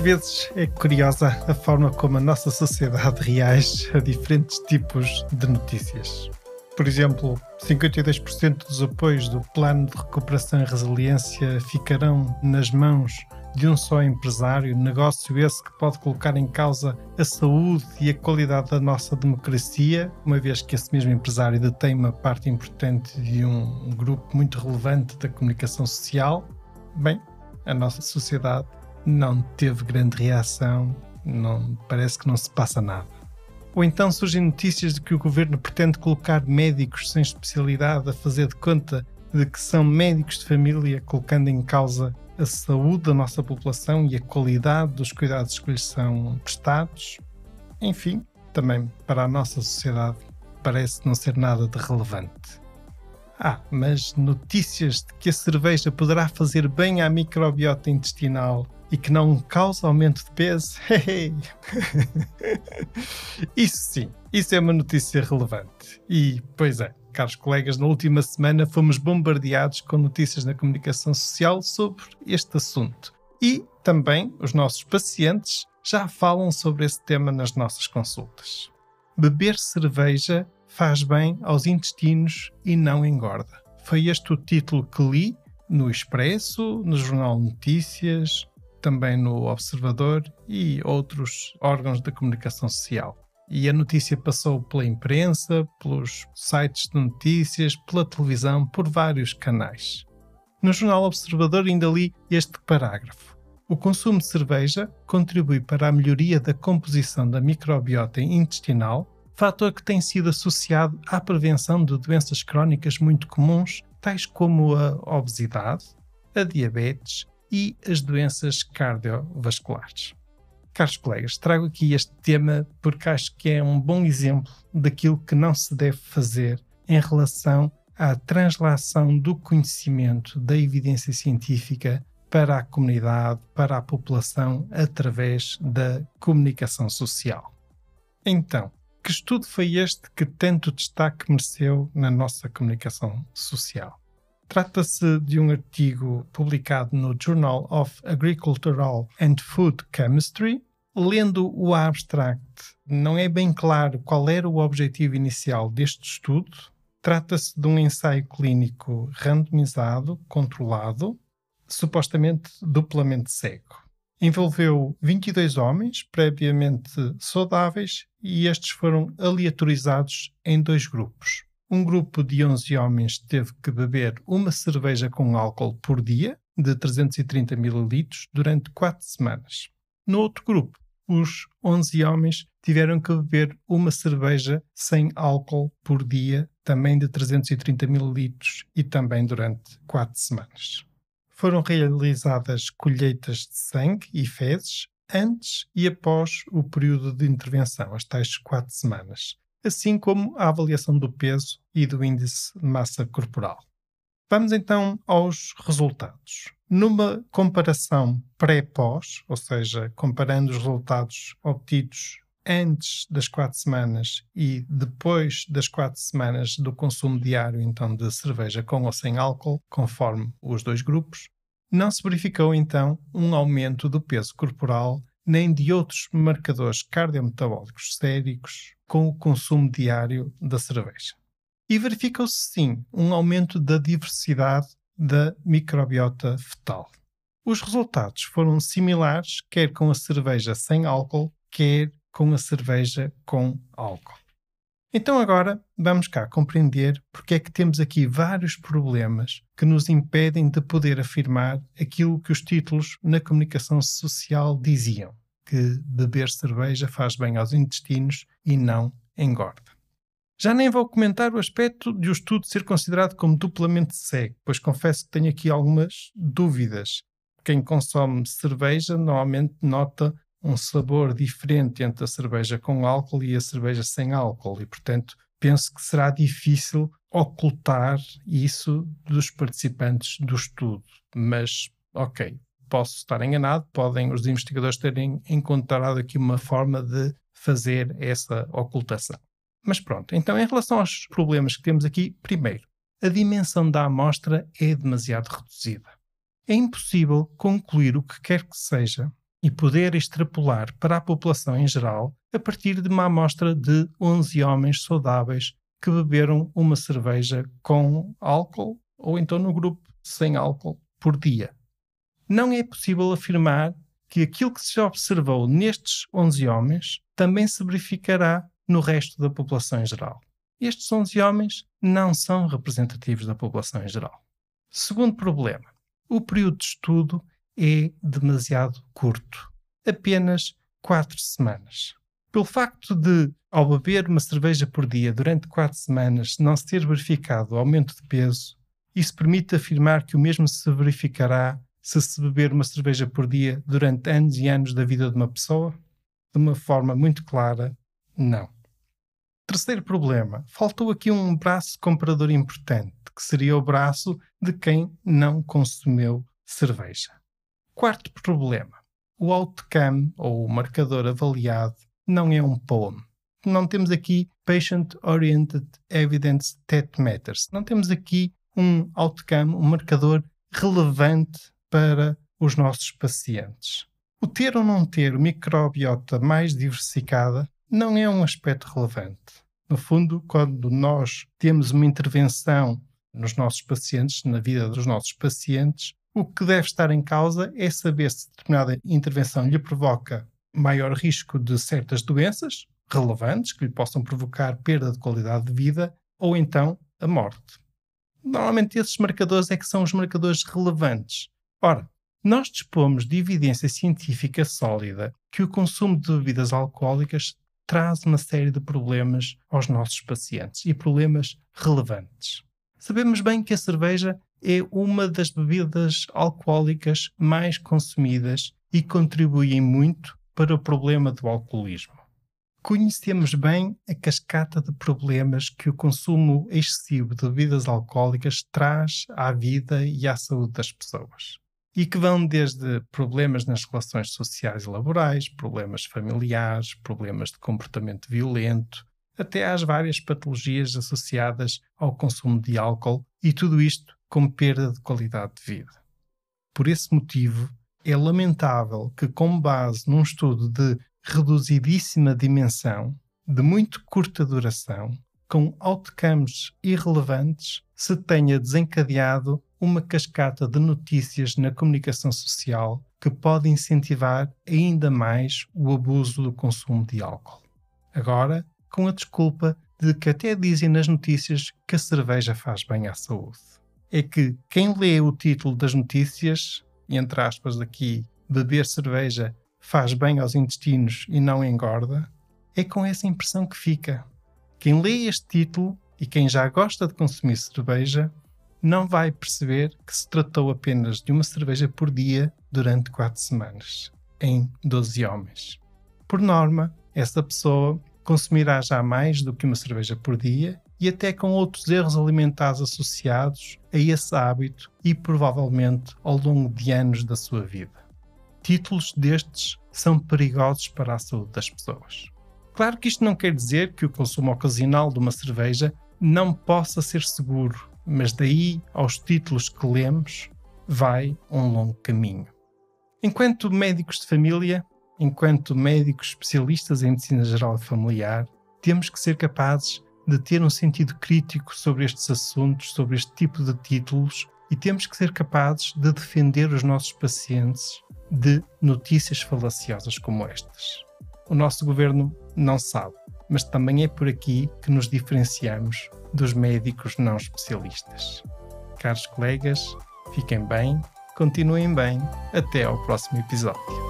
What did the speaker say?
Vezes é curiosa a forma como a nossa sociedade reage a diferentes tipos de notícias. Por exemplo, 52% dos apoios do Plano de Recuperação e Resiliência ficarão nas mãos de um só empresário, negócio esse que pode colocar em causa a saúde e a qualidade da nossa democracia, uma vez que esse mesmo empresário detém uma parte importante de um grupo muito relevante da comunicação social. Bem, a nossa sociedade não teve grande reação, não parece que não se passa nada. Ou então surgem notícias de que o governo pretende colocar médicos sem especialidade a fazer de conta de que são médicos de família, colocando em causa a saúde da nossa população e a qualidade dos cuidados que lhes são prestados. Enfim, também para a nossa sociedade parece não ser nada de relevante. Ah, mas notícias de que a cerveja poderá fazer bem à microbiota intestinal e que não causa aumento de peso? isso sim, isso é uma notícia relevante. E, pois é, caros colegas, na última semana fomos bombardeados com notícias na comunicação social sobre este assunto. E também os nossos pacientes já falam sobre esse tema nas nossas consultas. Beber cerveja faz bem aos intestinos e não engorda. Foi este o título que li no Expresso, no Jornal Notícias, também no Observador e outros órgãos da comunicação social. E a notícia passou pela imprensa, pelos sites de notícias, pela televisão, por vários canais. No jornal Observador ainda li este parágrafo. O consumo de cerveja contribui para a melhoria da composição da microbiota intestinal, fator que tem sido associado à prevenção de doenças crónicas muito comuns, tais como a obesidade, a diabetes e as doenças cardiovasculares. Caros colegas, trago aqui este tema porque acho que é um bom exemplo daquilo que não se deve fazer em relação à translação do conhecimento da evidência científica para a comunidade, para a população, através da comunicação social. Então, que estudo foi este que tanto destaque mereceu na nossa comunicação social? Trata-se de um artigo publicado no Journal of Agricultural and Food Chemistry. Lendo o abstract, não é bem claro qual era o objetivo inicial deste estudo. Trata-se de um ensaio clínico randomizado, controlado, supostamente duplamente cego. Envolveu 22 homens previamente saudáveis e estes foram aleatorizados em dois grupos um grupo de 11 homens teve que beber uma cerveja com álcool por dia, de 330 ml, durante 4 semanas. No outro grupo, os 11 homens tiveram que beber uma cerveja sem álcool por dia, também de 330 ml, e também durante 4 semanas. Foram realizadas colheitas de sangue e fezes antes e após o período de intervenção, as tais 4 semanas, assim como a avaliação do peso e do índice de massa corporal. Vamos então aos resultados. Numa comparação pré-pós, ou seja, comparando os resultados obtidos antes das quatro semanas e depois das quatro semanas do consumo diário então de cerveja com ou sem álcool, conforme os dois grupos, não se verificou então um aumento do peso corporal nem de outros marcadores cardiometabólicos séricos com o consumo diário da cerveja. E verificou-se sim um aumento da diversidade da microbiota fetal. Os resultados foram similares quer com a cerveja sem álcool, quer com a cerveja com álcool. Então agora vamos cá compreender porque é que temos aqui vários problemas que nos impedem de poder afirmar aquilo que os títulos na comunicação social diziam que beber cerveja faz bem aos intestinos e não engorda. Já nem vou comentar o aspecto de o estudo ser considerado como duplamente cego, pois confesso que tenho aqui algumas dúvidas. Quem consome cerveja normalmente nota um sabor diferente entre a cerveja com álcool e a cerveja sem álcool, e portanto penso que será difícil ocultar isso dos participantes do estudo. Mas, ok, posso estar enganado, podem os investigadores terem encontrado aqui uma forma de fazer essa ocultação. Mas pronto, então em relação aos problemas que temos aqui, primeiro, a dimensão da amostra é demasiado reduzida. É impossível concluir o que quer que seja e poder extrapolar para a população em geral a partir de uma amostra de 11 homens saudáveis que beberam uma cerveja com álcool ou então no grupo sem álcool por dia. Não é possível afirmar que aquilo que se observou nestes 11 homens também se verificará no resto da população em geral. Estes 11 homens não são representativos da população em geral. Segundo problema, o período de estudo é demasiado curto apenas 4 semanas. Pelo facto de, ao beber uma cerveja por dia durante 4 semanas, não se ter verificado aumento de peso, isso permite afirmar que o mesmo se verificará se se beber uma cerveja por dia durante anos e anos da vida de uma pessoa? De uma forma muito clara, não. Terceiro problema: faltou aqui um braço comprador importante, que seria o braço de quem não consumiu cerveja. Quarto problema: o outcome, ou o marcador avaliado, não é um POEM. Não temos aqui Patient Oriented Evidence That Matters. Não temos aqui um outcome, um marcador relevante para os nossos pacientes. O ter ou não ter microbiota mais diversificada não é um aspecto relevante. No fundo, quando nós temos uma intervenção nos nossos pacientes, na vida dos nossos pacientes, o que deve estar em causa é saber se determinada intervenção lhe provoca maior risco de certas doenças relevantes que lhe possam provocar perda de qualidade de vida ou então a morte. Normalmente esses marcadores é que são os marcadores relevantes. Ora, nós dispomos de evidência científica sólida que o consumo de bebidas alcoólicas traz uma série de problemas aos nossos pacientes e problemas relevantes. Sabemos bem que a cerveja é uma das bebidas alcoólicas mais consumidas e contribuem muito para o problema do alcoolismo. Conhecemos bem a cascata de problemas que o consumo excessivo de bebidas alcoólicas traz à vida e à saúde das pessoas. E que vão desde problemas nas relações sociais e laborais, problemas familiares, problemas de comportamento violento, até às várias patologias associadas ao consumo de álcool, e tudo isto com perda de qualidade de vida. Por esse motivo, é lamentável que, com base num estudo de reduzidíssima dimensão, de muito curta duração, com outcomes irrelevantes, se tenha desencadeado uma cascata de notícias na comunicação social que pode incentivar ainda mais o abuso do consumo de álcool. Agora, com a desculpa de que até dizem nas notícias que a cerveja faz bem à saúde é que quem lê o título das notícias, entre aspas aqui, beber cerveja faz bem aos intestinos e não engorda, é com essa impressão que fica. Quem lê este título e quem já gosta de consumir cerveja não vai perceber que se tratou apenas de uma cerveja por dia durante 4 semanas, em 12 homens. Por norma, essa pessoa consumirá já mais do que uma cerveja por dia e até com outros erros alimentares associados a esse hábito e provavelmente ao longo de anos da sua vida. Títulos destes são perigosos para a saúde das pessoas. Claro que isto não quer dizer que o consumo ocasional de uma cerveja não possa ser seguro, mas daí aos títulos que lemos vai um longo caminho. Enquanto médicos de família, enquanto médicos especialistas em medicina geral e familiar, temos que ser capazes de ter um sentido crítico sobre estes assuntos, sobre este tipo de títulos, e temos que ser capazes de defender os nossos pacientes de notícias falaciosas como estas. O nosso governo não sabe, mas também é por aqui que nos diferenciamos dos médicos não especialistas. Caros colegas, fiquem bem, continuem bem, até ao próximo episódio.